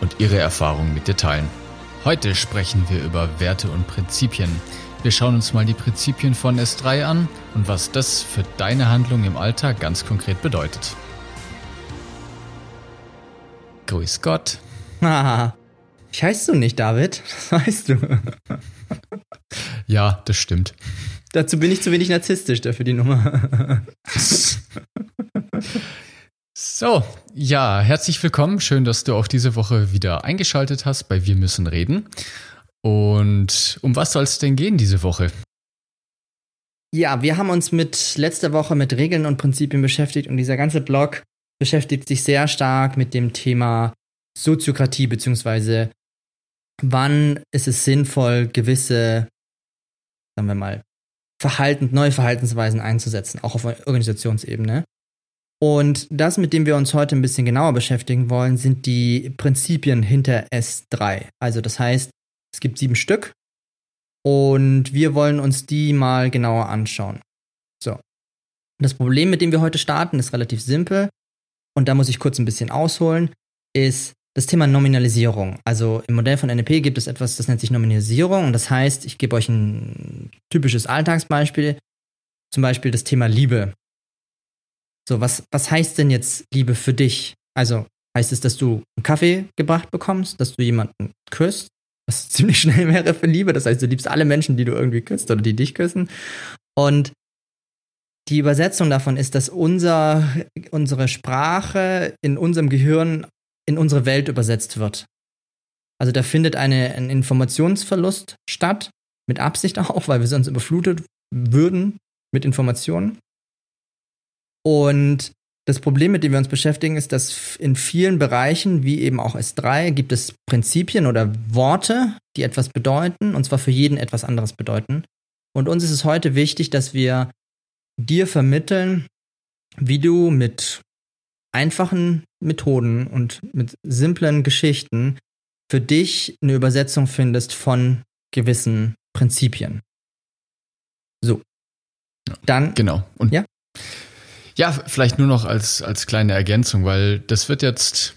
und ihre Erfahrungen mit dir teilen. Heute sprechen wir über Werte und Prinzipien. Wir schauen uns mal die Prinzipien von S3 an und was das für deine Handlung im Alltag ganz konkret bedeutet. Grüß Gott. Haha. Ich heißt du nicht, David. Das weißt du. ja, das stimmt. Dazu bin ich zu wenig narzisstisch dafür die Nummer. So, ja, herzlich willkommen. Schön, dass du auch diese Woche wieder eingeschaltet hast bei Wir müssen reden. Und um was soll es denn gehen diese Woche? Ja, wir haben uns mit letzter Woche mit Regeln und Prinzipien beschäftigt und dieser ganze Blog beschäftigt sich sehr stark mit dem Thema Soziokratie, beziehungsweise wann ist es sinnvoll, gewisse, sagen wir mal, Verhalten, neue Verhaltensweisen einzusetzen, auch auf Organisationsebene. Und das, mit dem wir uns heute ein bisschen genauer beschäftigen wollen, sind die Prinzipien hinter S3. Also das heißt, es gibt sieben Stück und wir wollen uns die mal genauer anschauen. So. Das Problem, mit dem wir heute starten, ist relativ simpel und da muss ich kurz ein bisschen ausholen, ist das Thema Nominalisierung. Also im Modell von NLP gibt es etwas, das nennt sich Nominalisierung und das heißt, ich gebe euch ein typisches Alltagsbeispiel, zum Beispiel das Thema Liebe. So, was, was heißt denn jetzt Liebe für dich? Also, heißt es, dass du einen Kaffee gebracht bekommst, dass du jemanden küsst, was ziemlich schnell wäre für Liebe. Das heißt, du liebst alle Menschen, die du irgendwie küsst oder die dich küssen. Und die Übersetzung davon ist, dass unser, unsere Sprache in unserem Gehirn in unsere Welt übersetzt wird. Also da findet eine, ein Informationsverlust statt, mit Absicht auch, weil wir sonst überflutet würden mit Informationen. Und das Problem, mit dem wir uns beschäftigen, ist, dass in vielen Bereichen, wie eben auch S3, gibt es Prinzipien oder Worte, die etwas bedeuten, und zwar für jeden etwas anderes bedeuten. Und uns ist es heute wichtig, dass wir dir vermitteln, wie du mit einfachen Methoden und mit simplen Geschichten für dich eine Übersetzung findest von gewissen Prinzipien. So. Dann. Genau. Und ja? Ja, vielleicht nur noch als, als kleine Ergänzung, weil das wird jetzt,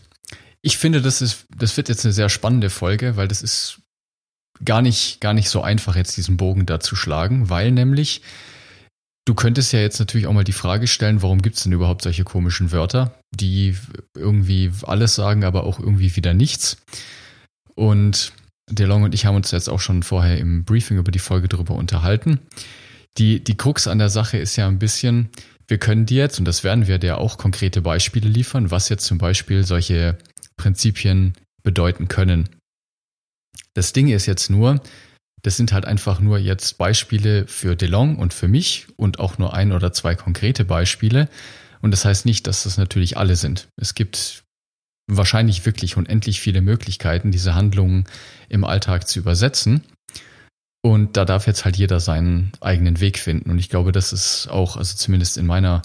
ich finde, das ist, das wird jetzt eine sehr spannende Folge, weil das ist gar nicht, gar nicht so einfach, jetzt diesen Bogen da zu schlagen, weil nämlich, du könntest ja jetzt natürlich auch mal die Frage stellen, warum gibt es denn überhaupt solche komischen Wörter, die irgendwie alles sagen, aber auch irgendwie wieder nichts. Und DeLong und ich haben uns jetzt auch schon vorher im Briefing über die Folge darüber unterhalten. Die, die Krux an der Sache ist ja ein bisschen, wir können dir jetzt, und das werden wir dir auch konkrete Beispiele liefern, was jetzt zum Beispiel solche Prinzipien bedeuten können. Das Ding ist jetzt nur, das sind halt einfach nur jetzt Beispiele für DeLong und für mich und auch nur ein oder zwei konkrete Beispiele. Und das heißt nicht, dass das natürlich alle sind. Es gibt wahrscheinlich wirklich unendlich viele Möglichkeiten, diese Handlungen im Alltag zu übersetzen. Und da darf jetzt halt jeder seinen eigenen Weg finden. Und ich glaube, das ist auch, also zumindest in meiner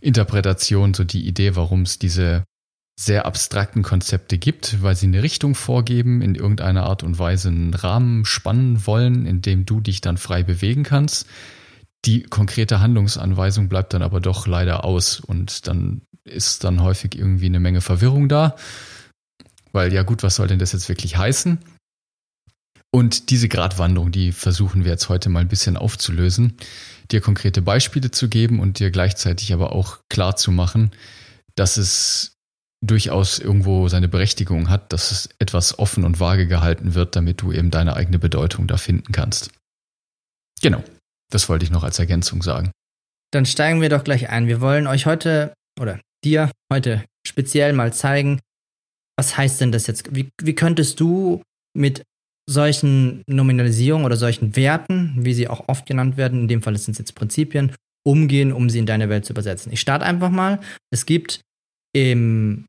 Interpretation, so die Idee, warum es diese sehr abstrakten Konzepte gibt, weil sie eine Richtung vorgeben, in irgendeiner Art und Weise einen Rahmen spannen wollen, in dem du dich dann frei bewegen kannst. Die konkrete Handlungsanweisung bleibt dann aber doch leider aus und dann ist dann häufig irgendwie eine Menge Verwirrung da, weil ja gut, was soll denn das jetzt wirklich heißen? Und diese Gratwanderung, die versuchen wir jetzt heute mal ein bisschen aufzulösen, dir konkrete Beispiele zu geben und dir gleichzeitig aber auch klar zu machen, dass es durchaus irgendwo seine Berechtigung hat, dass es etwas offen und vage gehalten wird, damit du eben deine eigene Bedeutung da finden kannst. Genau, das wollte ich noch als Ergänzung sagen. Dann steigen wir doch gleich ein. Wir wollen euch heute oder dir heute speziell mal zeigen, was heißt denn das jetzt? Wie, wie könntest du mit solchen Nominalisierungen oder solchen Werten, wie sie auch oft genannt werden, in dem Fall sind es jetzt Prinzipien, umgehen, um sie in deine Welt zu übersetzen. Ich starte einfach mal. Es gibt im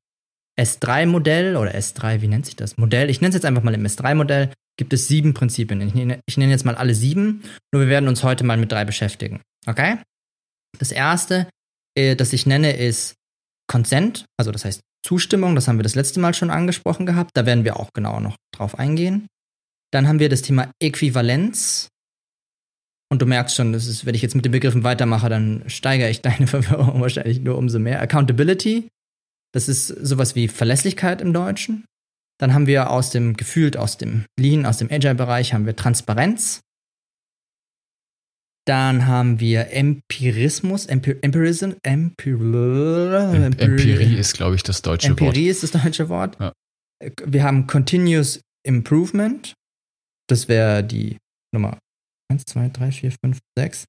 S3-Modell oder S3, wie nennt sich das? Modell, ich nenne es jetzt einfach mal im S3-Modell, gibt es sieben Prinzipien. Ich nenne, ich nenne jetzt mal alle sieben, nur wir werden uns heute mal mit drei beschäftigen. Okay? Das erste, äh, das ich nenne, ist Consent, also das heißt Zustimmung, das haben wir das letzte Mal schon angesprochen gehabt, da werden wir auch genauer noch drauf eingehen. Dann haben wir das Thema Äquivalenz. Und du merkst schon, das ist, wenn ich jetzt mit den Begriffen weitermache, dann steigere ich deine Verwirrung wahrscheinlich nur umso mehr. Accountability, das ist sowas wie Verlässlichkeit im Deutschen. Dann haben wir aus dem gefühlt aus dem Lean, aus dem Agile-Bereich haben wir Transparenz. Dann haben wir Empirismus, Empir Empirism, Empir Empirie ist, glaube ich, das deutsche Empirie Wort. Empirie ist das deutsche Wort. Ja. Wir haben Continuous Improvement. Das wäre die Nummer 1, 2, 3, 4, 5, 6.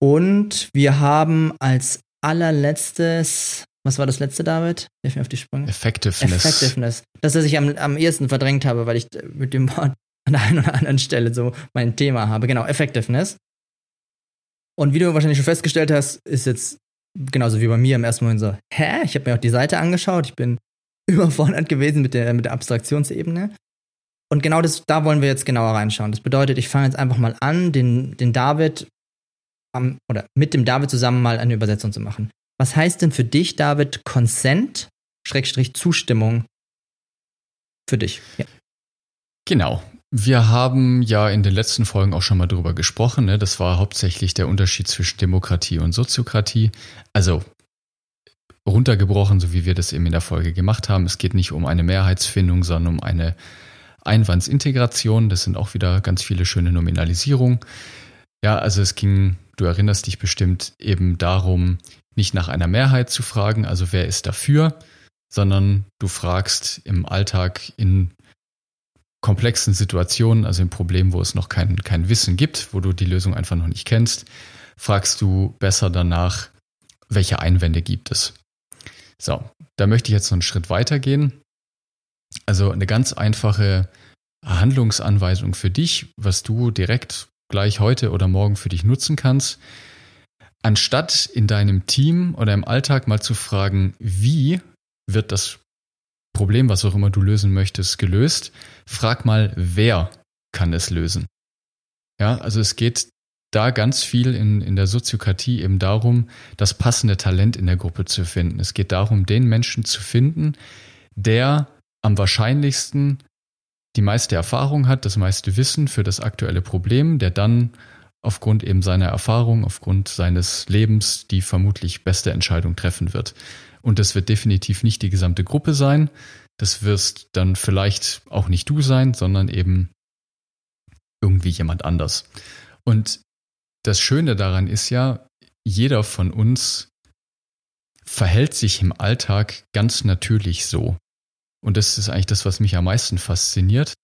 Und wir haben als allerletztes, was war das letzte, David? Hilf mir auf die Sprünge. Effectiveness. Effectiveness. Das, was ich am, am ehesten verdrängt habe, weil ich mit dem Wort an der einen oder anderen Stelle so mein Thema habe. Genau, Effectiveness. Und wie du wahrscheinlich schon festgestellt hast, ist jetzt genauso wie bei mir im ersten Moment so, hä? Ich habe mir auch die Seite angeschaut, ich bin überfordert gewesen mit der, mit der Abstraktionsebene. Und genau das, da wollen wir jetzt genauer reinschauen. Das bedeutet, ich fange jetzt einfach mal an, den, den David am, oder mit dem David zusammen mal eine Übersetzung zu machen. Was heißt denn für dich, David, Consent, Schrägstrich Zustimmung für dich? Ja. Genau. Wir haben ja in den letzten Folgen auch schon mal drüber gesprochen. Ne? Das war hauptsächlich der Unterschied zwischen Demokratie und Soziokratie. Also runtergebrochen, so wie wir das eben in der Folge gemacht haben. Es geht nicht um eine Mehrheitsfindung, sondern um eine Einwandsintegration. Das sind auch wieder ganz viele schöne Nominalisierungen. Ja, also es ging, du erinnerst dich bestimmt eben darum, nicht nach einer Mehrheit zu fragen, also wer ist dafür, sondern du fragst im Alltag in komplexen Situationen, also im Problem, wo es noch kein, kein Wissen gibt, wo du die Lösung einfach noch nicht kennst, fragst du besser danach, welche Einwände gibt es. So, da möchte ich jetzt noch einen Schritt weiter gehen. Also eine ganz einfache Handlungsanweisung für dich, was du direkt gleich heute oder morgen für dich nutzen kannst. Anstatt in deinem Team oder im Alltag mal zu fragen, wie wird das Problem, was auch immer du lösen möchtest, gelöst, frag mal, wer kann es lösen. Ja, also es geht da ganz viel in, in der Soziokratie eben darum, das passende Talent in der Gruppe zu finden. Es geht darum, den Menschen zu finden, der am wahrscheinlichsten die meiste Erfahrung hat, das meiste Wissen für das aktuelle Problem, der dann aufgrund eben seiner Erfahrung, aufgrund seines Lebens die vermutlich beste Entscheidung treffen wird. Und das wird definitiv nicht die gesamte Gruppe sein. Das wirst dann vielleicht auch nicht du sein, sondern eben irgendwie jemand anders. Und das Schöne daran ist ja, jeder von uns verhält sich im Alltag ganz natürlich so. Und das ist eigentlich das, was mich am meisten fasziniert,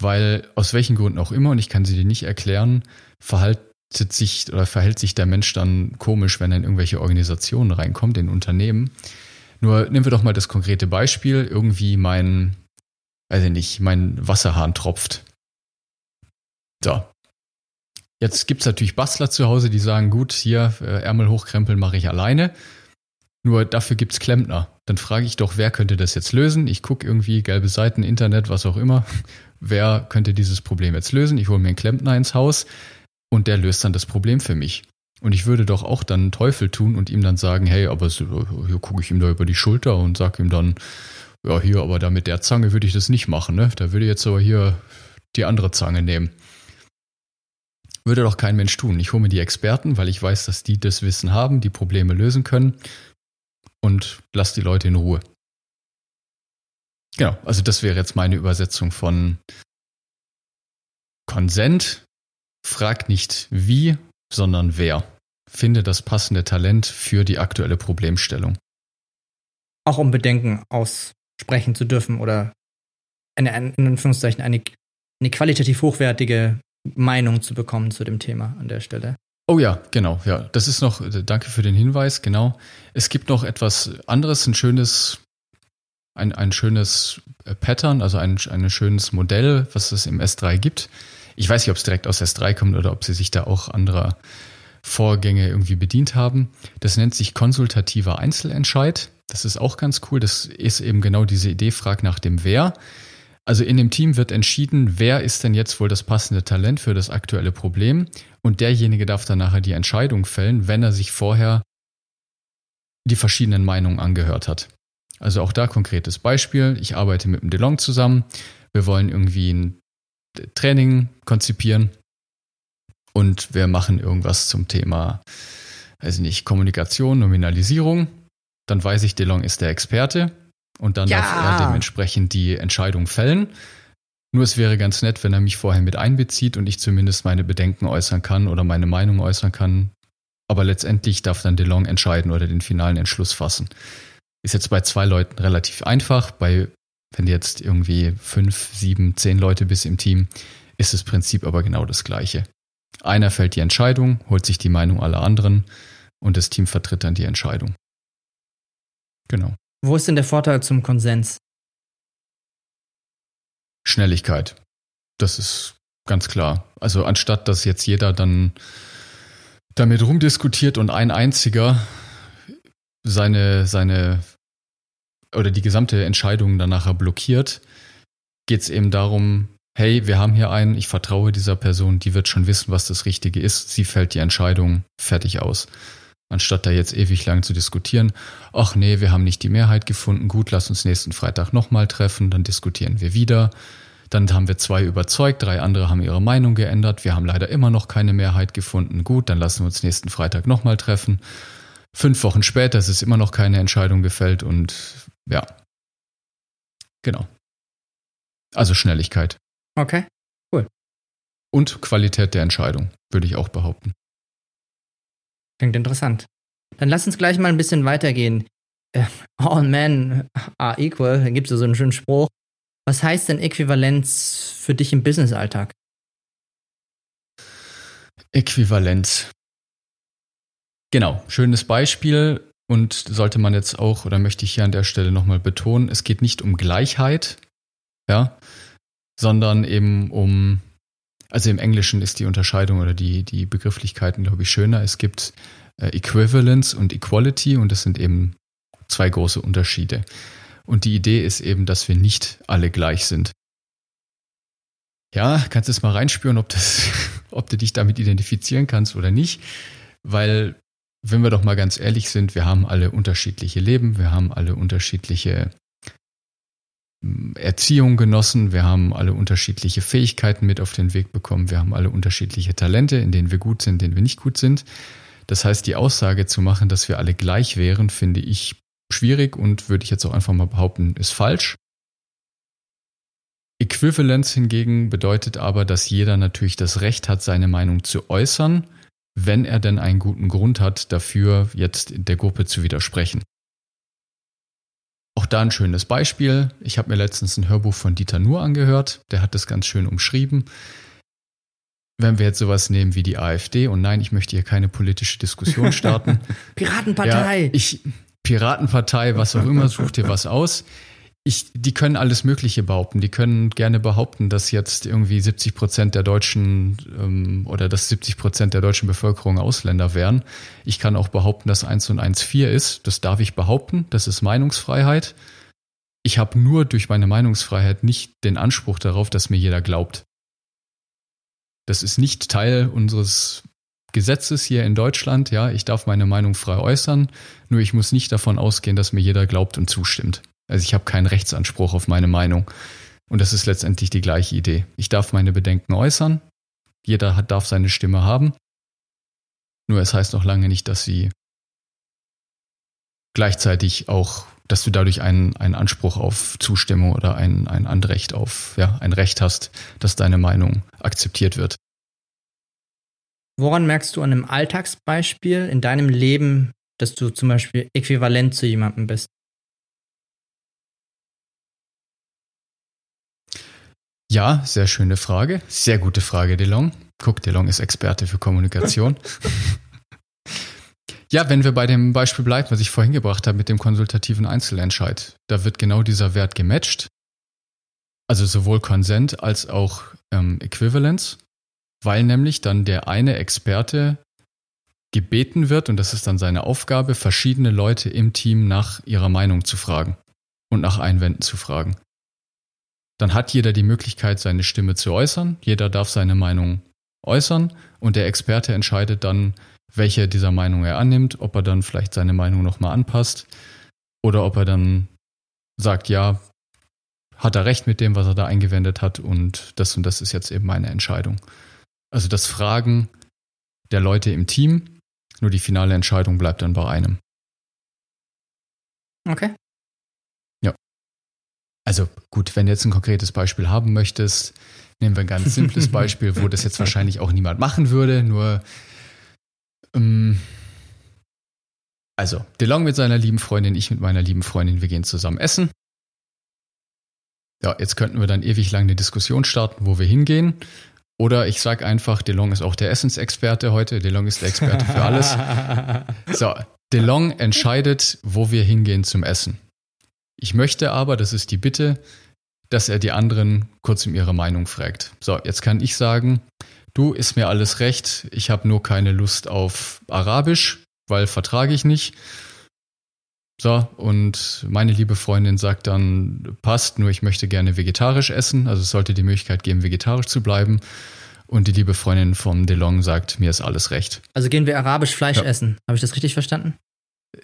weil aus welchen Gründen auch immer, und ich kann sie dir nicht erklären, verhaltet sich oder verhält sich der Mensch dann komisch, wenn er in irgendwelche Organisationen reinkommt, in Unternehmen. Nur nehmen wir doch mal das konkrete Beispiel, irgendwie mein, ich nicht, mein Wasserhahn tropft. So. Jetzt gibt's natürlich Bastler zu Hause, die sagen, gut, hier äh, Ärmel hochkrempeln mache ich alleine. Nur dafür gibt's Klempner. Dann frage ich doch, wer könnte das jetzt lösen? Ich gucke irgendwie gelbe Seiten, Internet, was auch immer. Wer könnte dieses Problem jetzt lösen? Ich hole mir einen Klempner ins Haus und der löst dann das Problem für mich. Und ich würde doch auch dann einen Teufel tun und ihm dann sagen, hey, aber hier gucke ich ihm da über die Schulter und sage ihm dann, ja, hier, aber da mit der Zange würde ich das nicht machen, ne? Da würde ich jetzt aber hier die andere Zange nehmen. Würde doch kein Mensch tun. Ich hole mir die Experten, weil ich weiß, dass die das Wissen haben, die Probleme lösen können und lass die Leute in Ruhe. Genau, also das wäre jetzt meine Übersetzung von Konsent. Frag nicht wie, sondern wer. Finde das passende Talent für die aktuelle Problemstellung. Auch um Bedenken aussprechen zu dürfen oder eine, in Anführungszeichen eine, eine qualitativ hochwertige Meinung zu bekommen zu dem Thema an der Stelle. Oh ja, genau, ja. Das ist noch, danke für den Hinweis, genau. Es gibt noch etwas anderes, ein schönes, ein, ein schönes äh, Pattern, also ein, ein schönes Modell, was es im S3 gibt. Ich weiß nicht, ob es direkt aus S3 kommt oder ob sie sich da auch anderer Vorgänge irgendwie bedient haben. Das nennt sich konsultativer Einzelentscheid. Das ist auch ganz cool. Das ist eben genau diese Idee, frag nach dem Wer. Also in dem Team wird entschieden, wer ist denn jetzt wohl das passende Talent für das aktuelle Problem und derjenige darf dann nachher die Entscheidung fällen, wenn er sich vorher die verschiedenen Meinungen angehört hat. Also auch da konkretes Beispiel. Ich arbeite mit dem DeLong zusammen. Wir wollen irgendwie ein Training konzipieren und wir machen irgendwas zum Thema, weiß ich nicht, Kommunikation, Nominalisierung. Dann weiß ich, DeLong ist der Experte und dann ja. darf er dementsprechend die Entscheidung fällen. Nur es wäre ganz nett, wenn er mich vorher mit einbezieht und ich zumindest meine Bedenken äußern kann oder meine Meinung äußern kann. Aber letztendlich darf dann DeLong entscheiden oder den finalen Entschluss fassen. Ist jetzt bei zwei Leuten relativ einfach. Bei, wenn jetzt irgendwie fünf, sieben, zehn Leute bis im Team, ist das Prinzip aber genau das gleiche. Einer fällt die Entscheidung, holt sich die Meinung aller anderen und das Team vertritt dann die Entscheidung. Genau. Wo ist denn der Vorteil zum Konsens? Schnelligkeit. Das ist ganz klar. Also anstatt dass jetzt jeder dann damit rumdiskutiert und ein einziger seine, seine oder die gesamte Entscheidung dann nachher blockiert, geht es eben darum, hey, wir haben hier einen, ich vertraue dieser Person, die wird schon wissen, was das Richtige ist, sie fällt die Entscheidung fertig aus. Anstatt da jetzt ewig lang zu diskutieren, ach nee, wir haben nicht die Mehrheit gefunden, gut, lass uns nächsten Freitag nochmal treffen, dann diskutieren wir wieder. Dann haben wir zwei überzeugt, drei andere haben ihre Meinung geändert, wir haben leider immer noch keine Mehrheit gefunden, gut, dann lassen wir uns nächsten Freitag nochmal treffen. Fünf Wochen später ist es immer noch keine Entscheidung gefällt und ja. Genau. Also Schnelligkeit. Okay, cool. Und Qualität der Entscheidung, würde ich auch behaupten. Klingt interessant. Dann lass uns gleich mal ein bisschen weitergehen. Äh, all men are equal, da gibt es so einen schönen Spruch. Was heißt denn Äquivalenz für dich im Business-Alltag? Äquivalenz. Genau, schönes Beispiel und sollte man jetzt auch, oder möchte ich hier an der Stelle nochmal betonen, es geht nicht um Gleichheit, ja, sondern eben um also im Englischen ist die Unterscheidung oder die, die Begrifflichkeiten, glaube ich, schöner. Es gibt äh, Equivalence und Equality und das sind eben zwei große Unterschiede. Und die Idee ist eben, dass wir nicht alle gleich sind. Ja, kannst du es mal reinspüren, ob, das, ob du dich damit identifizieren kannst oder nicht. Weil, wenn wir doch mal ganz ehrlich sind, wir haben alle unterschiedliche Leben, wir haben alle unterschiedliche Erziehung genossen, wir haben alle unterschiedliche Fähigkeiten mit auf den Weg bekommen, wir haben alle unterschiedliche Talente, in denen wir gut sind, in denen wir nicht gut sind. Das heißt, die Aussage zu machen, dass wir alle gleich wären, finde ich schwierig und würde ich jetzt auch einfach mal behaupten, ist falsch. Äquivalenz hingegen bedeutet aber, dass jeder natürlich das Recht hat, seine Meinung zu äußern, wenn er denn einen guten Grund hat, dafür jetzt der Gruppe zu widersprechen. Auch da ein schönes Beispiel. Ich habe mir letztens ein Hörbuch von Dieter Nuhr angehört. Der hat das ganz schön umschrieben. Wenn wir jetzt sowas nehmen wie die AfD, und nein, ich möchte hier keine politische Diskussion starten. Piratenpartei. Ja, ich, Piratenpartei, was auch immer, sucht dir was aus ich, die können alles Mögliche behaupten. Die können gerne behaupten, dass jetzt irgendwie 70 Prozent der Deutschen ähm, oder dass 70 Prozent der deutschen Bevölkerung Ausländer wären. Ich kann auch behaupten, dass 1 und 1 4 ist. Das darf ich behaupten. Das ist Meinungsfreiheit. Ich habe nur durch meine Meinungsfreiheit nicht den Anspruch darauf, dass mir jeder glaubt. Das ist nicht Teil unseres Gesetzes hier in Deutschland. Ja, ich darf meine Meinung frei äußern. Nur ich muss nicht davon ausgehen, dass mir jeder glaubt und zustimmt. Also ich habe keinen Rechtsanspruch auf meine Meinung. Und das ist letztendlich die gleiche Idee. Ich darf meine Bedenken äußern. Jeder hat, darf seine Stimme haben. Nur es heißt noch lange nicht, dass sie gleichzeitig auch, dass du dadurch einen, einen Anspruch auf Zustimmung oder ein, ein Anrecht auf, ja, ein Recht hast, dass deine Meinung akzeptiert wird. Woran merkst du an einem Alltagsbeispiel in deinem Leben, dass du zum Beispiel äquivalent zu jemandem bist? Ja, sehr schöne Frage. Sehr gute Frage, DeLong. Guck, DeLong ist Experte für Kommunikation. ja, wenn wir bei dem Beispiel bleiben, was ich vorhin gebracht habe mit dem konsultativen Einzelentscheid, da wird genau dieser Wert gematcht. Also sowohl Consent als auch ähm, Equivalence, weil nämlich dann der eine Experte gebeten wird, und das ist dann seine Aufgabe, verschiedene Leute im Team nach ihrer Meinung zu fragen und nach Einwänden zu fragen. Dann hat jeder die Möglichkeit, seine Stimme zu äußern, jeder darf seine Meinung äußern und der Experte entscheidet dann, welche dieser Meinung er annimmt, ob er dann vielleicht seine Meinung nochmal anpasst oder ob er dann sagt, ja, hat er recht mit dem, was er da eingewendet hat und das und das ist jetzt eben meine Entscheidung. Also das Fragen der Leute im Team, nur die finale Entscheidung bleibt dann bei einem. Okay. Also gut, wenn du jetzt ein konkretes Beispiel haben möchtest, nehmen wir ein ganz simples Beispiel, wo das jetzt wahrscheinlich auch niemand machen würde, nur ähm, also, DeLong mit seiner lieben Freundin, ich mit meiner lieben Freundin, wir gehen zusammen essen. Ja, jetzt könnten wir dann ewig lang eine Diskussion starten, wo wir hingehen. Oder ich sage einfach, DeLong ist auch der Essensexperte heute. DeLong ist der Experte für alles. So, DeLong entscheidet, wo wir hingehen zum Essen. Ich möchte aber, das ist die Bitte, dass er die anderen kurz um ihre Meinung fragt. So, jetzt kann ich sagen, du ist mir alles recht, ich habe nur keine Lust auf Arabisch, weil vertrage ich nicht. So, und meine liebe Freundin sagt dann, passt, nur ich möchte gerne vegetarisch essen, also es sollte die Möglichkeit geben, vegetarisch zu bleiben. Und die liebe Freundin vom DeLong sagt, mir ist alles recht. Also gehen wir arabisch Fleisch ja. essen. Habe ich das richtig verstanden?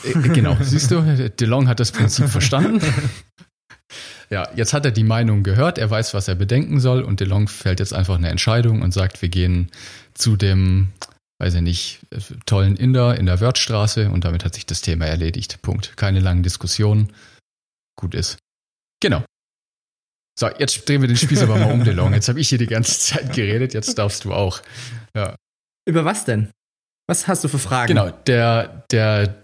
Äh, genau, siehst du, DeLong hat das Prinzip verstanden. Ja, jetzt hat er die Meinung gehört, er weiß, was er bedenken soll und DeLong fällt jetzt einfach eine Entscheidung und sagt, wir gehen zu dem, weiß ich nicht, tollen Inder in der Wörthstraße und damit hat sich das Thema erledigt. Punkt. Keine langen Diskussionen. Gut ist. Genau. So, jetzt drehen wir den Spieß aber mal um, DeLong. Jetzt habe ich hier die ganze Zeit geredet, jetzt darfst du auch. Ja. Über was denn? Was hast du für Fragen? Genau, der, der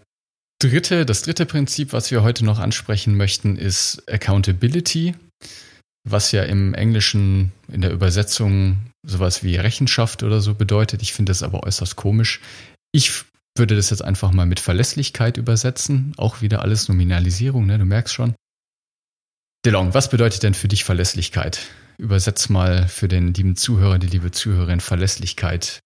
dritte, das dritte Prinzip, was wir heute noch ansprechen möchten, ist Accountability, was ja im Englischen in der Übersetzung sowas wie Rechenschaft oder so bedeutet. Ich finde das aber äußerst komisch. Ich würde das jetzt einfach mal mit Verlässlichkeit übersetzen. Auch wieder alles Nominalisierung, ne? Du merkst schon. DeLong, was bedeutet denn für dich Verlässlichkeit? Übersetz mal für den lieben Zuhörer, die liebe Zuhörerin Verlässlichkeit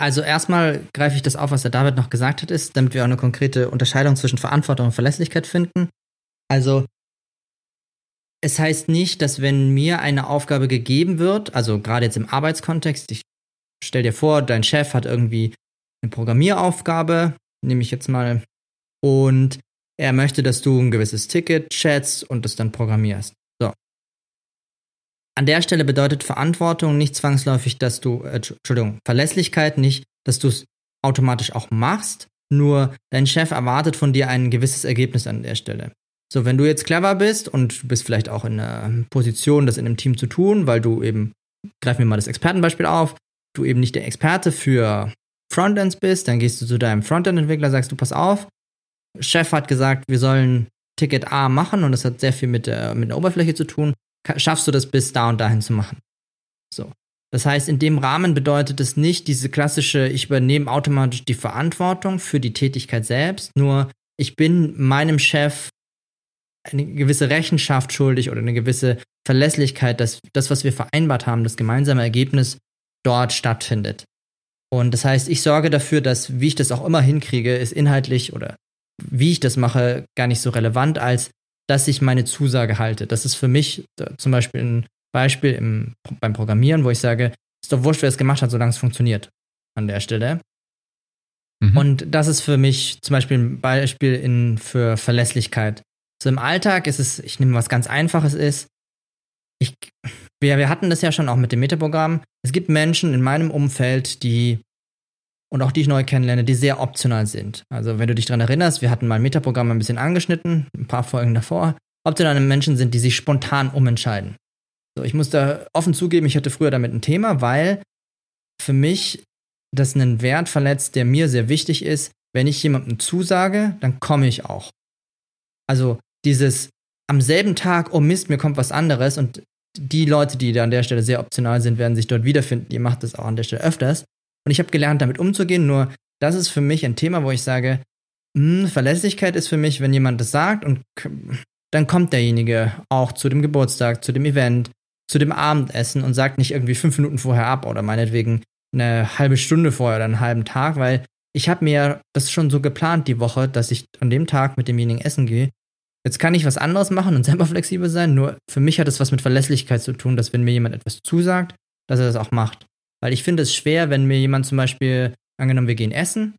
also erstmal greife ich das auf, was der David noch gesagt hat, ist, damit wir auch eine konkrete Unterscheidung zwischen Verantwortung und Verlässlichkeit finden. Also es heißt nicht, dass wenn mir eine Aufgabe gegeben wird, also gerade jetzt im Arbeitskontext, ich stell dir vor, dein Chef hat irgendwie eine Programmieraufgabe, nehme ich jetzt mal, und er möchte, dass du ein gewisses Ticket schätzt und das dann programmierst. An der Stelle bedeutet Verantwortung nicht zwangsläufig, dass du, äh, Entschuldigung, Verlässlichkeit nicht, dass du es automatisch auch machst, nur dein Chef erwartet von dir ein gewisses Ergebnis an der Stelle. So, wenn du jetzt clever bist und du bist vielleicht auch in einer Position, das in einem Team zu tun, weil du eben, greifen wir mal das Expertenbeispiel auf, du eben nicht der Experte für Frontends bist, dann gehst du zu deinem Frontend-Entwickler, sagst du, pass auf, Chef hat gesagt, wir sollen Ticket A machen und das hat sehr viel mit der, mit der Oberfläche zu tun schaffst du das bis da und dahin zu machen. So. Das heißt, in dem Rahmen bedeutet es nicht diese klassische, ich übernehme automatisch die Verantwortung für die Tätigkeit selbst, nur ich bin meinem Chef eine gewisse Rechenschaft schuldig oder eine gewisse Verlässlichkeit, dass das, was wir vereinbart haben, das gemeinsame Ergebnis dort stattfindet. Und das heißt, ich sorge dafür, dass, wie ich das auch immer hinkriege, ist inhaltlich oder wie ich das mache, gar nicht so relevant, als dass ich meine Zusage halte. Das ist für mich zum Beispiel ein Beispiel im, beim Programmieren, wo ich sage, ist doch wurscht, wer es gemacht hat, solange es funktioniert an der Stelle. Mhm. Und das ist für mich zum Beispiel ein Beispiel in, für Verlässlichkeit. So im Alltag ist es, ich nehme was ganz Einfaches ist, ich, wir, wir hatten das ja schon auch mit dem Metaprogramm. Es gibt Menschen in meinem Umfeld, die und auch die ich neu kennenlerne, die sehr optional sind. Also wenn du dich daran erinnerst, wir hatten mal ein Metaprogramm ein bisschen angeschnitten, ein paar Folgen davor. Optionale Menschen sind, die sich spontan umentscheiden. So, ich muss da offen zugeben, ich hatte früher damit ein Thema, weil für mich das einen Wert verletzt, der mir sehr wichtig ist. Wenn ich jemandem zusage, dann komme ich auch. Also dieses am selben Tag, oh Mist, mir kommt was anderes und die Leute, die da an der Stelle sehr optional sind, werden sich dort wiederfinden. Ihr macht das auch an der Stelle öfters. Und ich habe gelernt, damit umzugehen. Nur das ist für mich ein Thema, wo ich sage, mh, hm, Verlässlichkeit ist für mich, wenn jemand das sagt und dann kommt derjenige auch zu dem Geburtstag, zu dem Event, zu dem Abendessen und sagt nicht irgendwie fünf Minuten vorher ab oder meinetwegen eine halbe Stunde vorher oder einen halben Tag, weil ich habe mir das schon so geplant die Woche, dass ich an dem Tag mit demjenigen essen gehe. Jetzt kann ich was anderes machen und selber flexibel sein, nur für mich hat es was mit Verlässlichkeit zu tun, dass wenn mir jemand etwas zusagt, dass er das auch macht. Weil ich finde es schwer, wenn mir jemand zum Beispiel, angenommen, wir gehen essen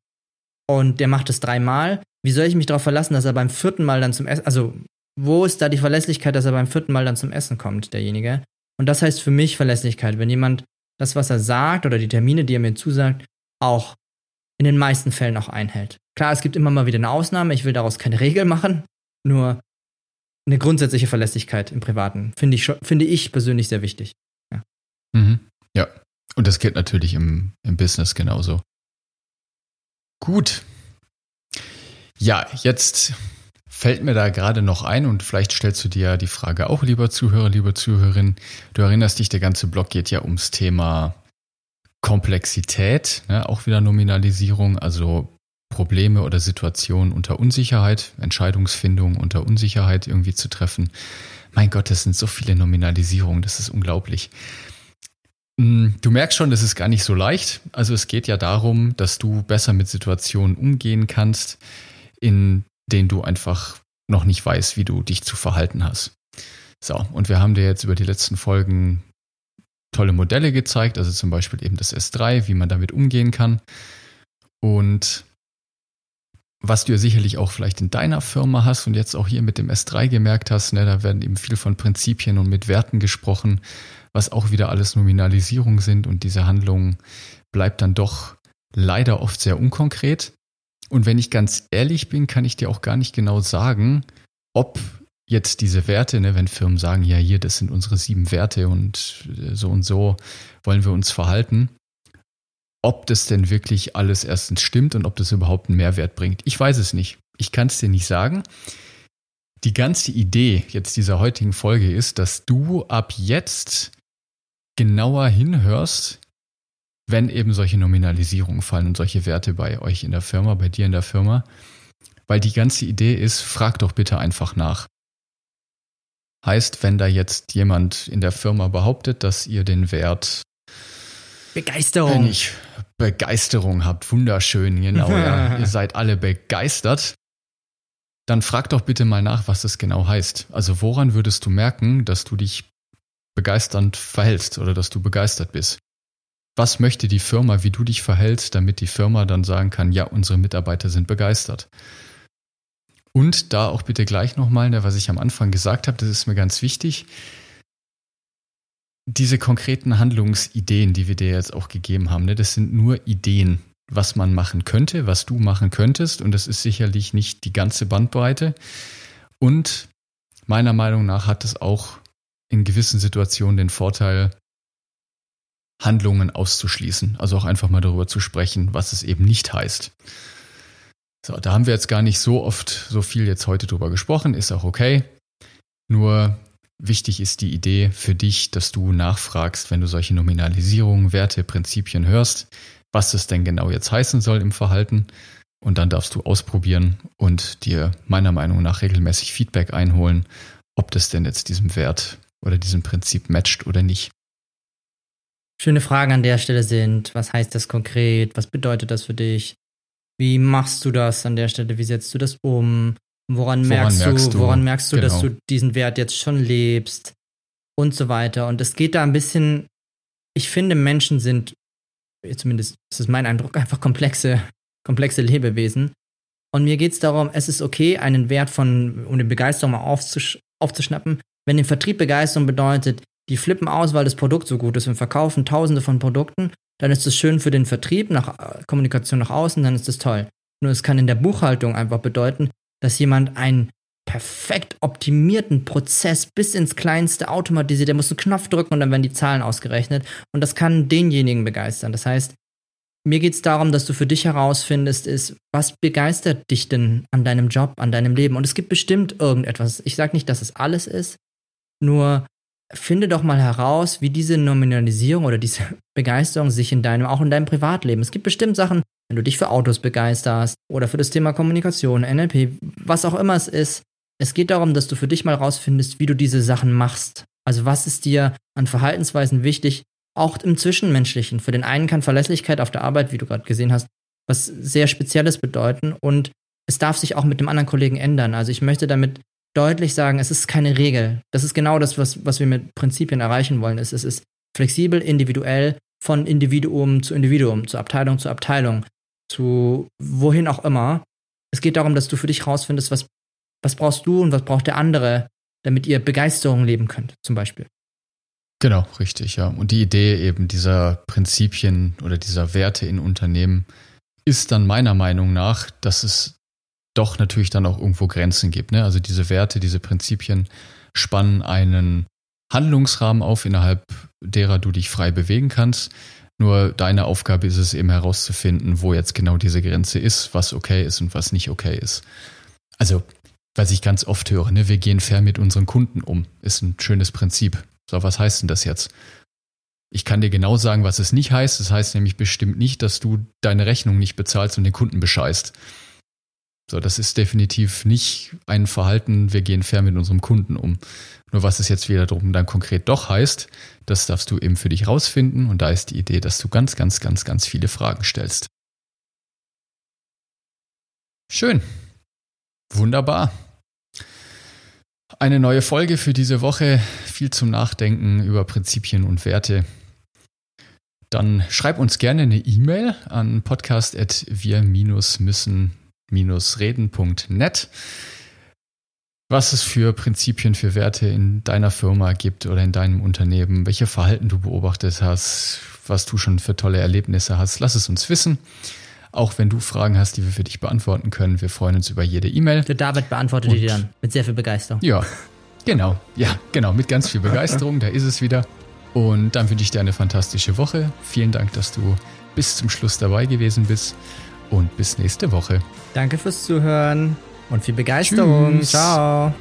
und der macht es dreimal, wie soll ich mich darauf verlassen, dass er beim vierten Mal dann zum Essen, also wo ist da die Verlässlichkeit, dass er beim vierten Mal dann zum Essen kommt, derjenige? Und das heißt für mich Verlässlichkeit, wenn jemand das, was er sagt oder die Termine, die er mir zusagt, auch in den meisten Fällen auch einhält. Klar, es gibt immer mal wieder eine Ausnahme, ich will daraus keine Regel machen, nur eine grundsätzliche Verlässlichkeit im Privaten finde ich, finde ich persönlich sehr wichtig. Ja. Mhm. ja, und das geht natürlich im, im Business genauso. Gut. Ja, jetzt fällt mir da gerade noch ein und vielleicht stellst du dir die Frage auch, lieber Zuhörer, liebe Zuhörerin. Du erinnerst dich, der ganze Blog geht ja ums Thema Komplexität, ne? auch wieder Nominalisierung, also Probleme oder Situationen unter Unsicherheit, Entscheidungsfindung unter Unsicherheit irgendwie zu treffen. Mein Gott, das sind so viele Nominalisierungen, das ist unglaublich. Hm, du merkst schon, das ist gar nicht so leicht. Also es geht ja darum, dass du besser mit Situationen umgehen kannst, in denen du einfach noch nicht weißt, wie du dich zu verhalten hast. So, und wir haben dir jetzt über die letzten Folgen tolle Modelle gezeigt, also zum Beispiel eben das S3, wie man damit umgehen kann. Und was du ja sicherlich auch vielleicht in deiner Firma hast und jetzt auch hier mit dem S3 gemerkt hast, ne, da werden eben viel von Prinzipien und mit Werten gesprochen, was auch wieder alles Nominalisierung sind und diese Handlung bleibt dann doch leider oft sehr unkonkret. Und wenn ich ganz ehrlich bin, kann ich dir auch gar nicht genau sagen, ob jetzt diese Werte, ne, wenn Firmen sagen, ja, hier, das sind unsere sieben Werte und äh, so und so wollen wir uns verhalten, ob das denn wirklich alles erstens stimmt und ob das überhaupt einen Mehrwert bringt. Ich weiß es nicht. Ich kann es dir nicht sagen. Die ganze Idee jetzt dieser heutigen Folge ist, dass du ab jetzt genauer hinhörst, wenn eben solche Nominalisierungen fallen und solche Werte bei euch in der Firma, bei dir in der Firma. Weil die ganze Idee ist, frag doch bitte einfach nach. Heißt, wenn da jetzt jemand in der Firma behauptet, dass ihr den Wert Begeisterung. Wenn ich Begeisterung habt, wunderschön, genau, ja. ihr seid alle begeistert. Dann frag doch bitte mal nach, was das genau heißt. Also woran würdest du merken, dass du dich begeisternd verhältst oder dass du begeistert bist? was möchte die Firma, wie du dich verhältst, damit die Firma dann sagen kann, ja, unsere Mitarbeiter sind begeistert. Und da auch bitte gleich nochmal, ne, was ich am Anfang gesagt habe, das ist mir ganz wichtig. Diese konkreten Handlungsideen, die wir dir jetzt auch gegeben haben, ne, das sind nur Ideen, was man machen könnte, was du machen könntest. Und das ist sicherlich nicht die ganze Bandbreite. Und meiner Meinung nach hat es auch in gewissen Situationen den Vorteil, Handlungen auszuschließen. Also auch einfach mal darüber zu sprechen, was es eben nicht heißt. So, da haben wir jetzt gar nicht so oft so viel jetzt heute drüber gesprochen, ist auch okay. Nur wichtig ist die Idee für dich, dass du nachfragst, wenn du solche Nominalisierungen, Werte, Prinzipien hörst, was es denn genau jetzt heißen soll im Verhalten. Und dann darfst du ausprobieren und dir meiner Meinung nach regelmäßig Feedback einholen, ob das denn jetzt diesem Wert oder diesem Prinzip matcht oder nicht. Schöne Fragen an der Stelle sind, was heißt das konkret? Was bedeutet das für dich? Wie machst du das an der Stelle? Wie setzt du das um? Woran, woran merkst, merkst, du, woran merkst du, genau. dass du diesen Wert jetzt schon lebst? Und so weiter. Und es geht da ein bisschen, ich finde, Menschen sind, zumindest ist es mein Eindruck, einfach komplexe, komplexe Lebewesen. Und mir geht es darum, es ist okay, einen Wert von, um die Begeisterung mal aufzusch aufzuschnappen. Wenn im Vertrieb Begeisterung bedeutet, die flippen aus, weil das Produkt so gut ist und verkaufen tausende von Produkten, dann ist es schön für den Vertrieb, nach äh, Kommunikation nach außen, dann ist es toll. Nur es kann in der Buchhaltung einfach bedeuten, dass jemand einen perfekt optimierten Prozess bis ins kleinste automatisiert, der muss einen Knopf drücken und dann werden die Zahlen ausgerechnet und das kann denjenigen begeistern. Das heißt, mir geht es darum, dass du für dich herausfindest, ist, was begeistert dich denn an deinem Job, an deinem Leben? Und es gibt bestimmt irgendetwas. Ich sage nicht, dass es alles ist, nur finde doch mal heraus, wie diese Nominalisierung oder diese Begeisterung sich in deinem, auch in deinem Privatleben. Es gibt bestimmt Sachen, wenn du dich für Autos begeisterst oder für das Thema Kommunikation, NLP, was auch immer es ist. Es geht darum, dass du für dich mal rausfindest, wie du diese Sachen machst. Also was ist dir an Verhaltensweisen wichtig, auch im Zwischenmenschlichen. Für den einen kann Verlässlichkeit auf der Arbeit, wie du gerade gesehen hast, was sehr Spezielles bedeuten und es darf sich auch mit dem anderen Kollegen ändern. Also ich möchte damit deutlich sagen, es ist keine Regel. Das ist genau das, was, was wir mit Prinzipien erreichen wollen. Es, ist flexibel, individuell, von Individuum zu Individuum, zu Abteilung zu Abteilung, zu wohin auch immer. Es geht darum, dass du für dich rausfindest, was, was brauchst du und was braucht der andere, damit ihr Begeisterung leben könnt, zum Beispiel. Genau, richtig, ja. Und die Idee eben dieser Prinzipien oder dieser Werte in Unternehmen ist dann meiner Meinung nach, dass es doch natürlich dann auch irgendwo Grenzen gibt. Ne? Also diese Werte, diese Prinzipien spannen einen Handlungsrahmen auf, innerhalb derer du dich frei bewegen kannst. Nur deine Aufgabe ist es eben herauszufinden, wo jetzt genau diese Grenze ist, was okay ist und was nicht okay ist. Also, was ich ganz oft höre, ne, wir gehen fair mit unseren Kunden um, ist ein schönes Prinzip. So, was heißt denn das jetzt? Ich kann dir genau sagen, was es nicht heißt. Es das heißt nämlich bestimmt nicht, dass du deine Rechnung nicht bezahlst und den Kunden bescheißt. So, das ist definitiv nicht ein Verhalten, wir gehen fair mit unserem Kunden um. Nur was es jetzt wiederum dann konkret doch heißt, das darfst du eben für dich rausfinden und da ist die Idee, dass du ganz, ganz, ganz, ganz viele Fragen stellst. Schön. Wunderbar. Eine neue Folge für diese Woche. Viel zum Nachdenken über Prinzipien und Werte. Dann schreib uns gerne eine E-Mail an podcast.wir-müssen reden.net. Was es für Prinzipien, für Werte in deiner Firma gibt oder in deinem Unternehmen, welche Verhalten du beobachtet hast, was du schon für tolle Erlebnisse hast, lass es uns wissen. Auch wenn du Fragen hast, die wir für dich beantworten können, wir freuen uns über jede E-Mail. Der David beantwortet die dann mit sehr viel Begeisterung. Ja, genau. Ja, genau, mit ganz viel Begeisterung. Da ist es wieder. Und dann wünsche ich dir eine fantastische Woche. Vielen Dank, dass du bis zum Schluss dabei gewesen bist und bis nächste Woche. Danke fürs Zuhören und viel Begeisterung. Tschüss. Ciao.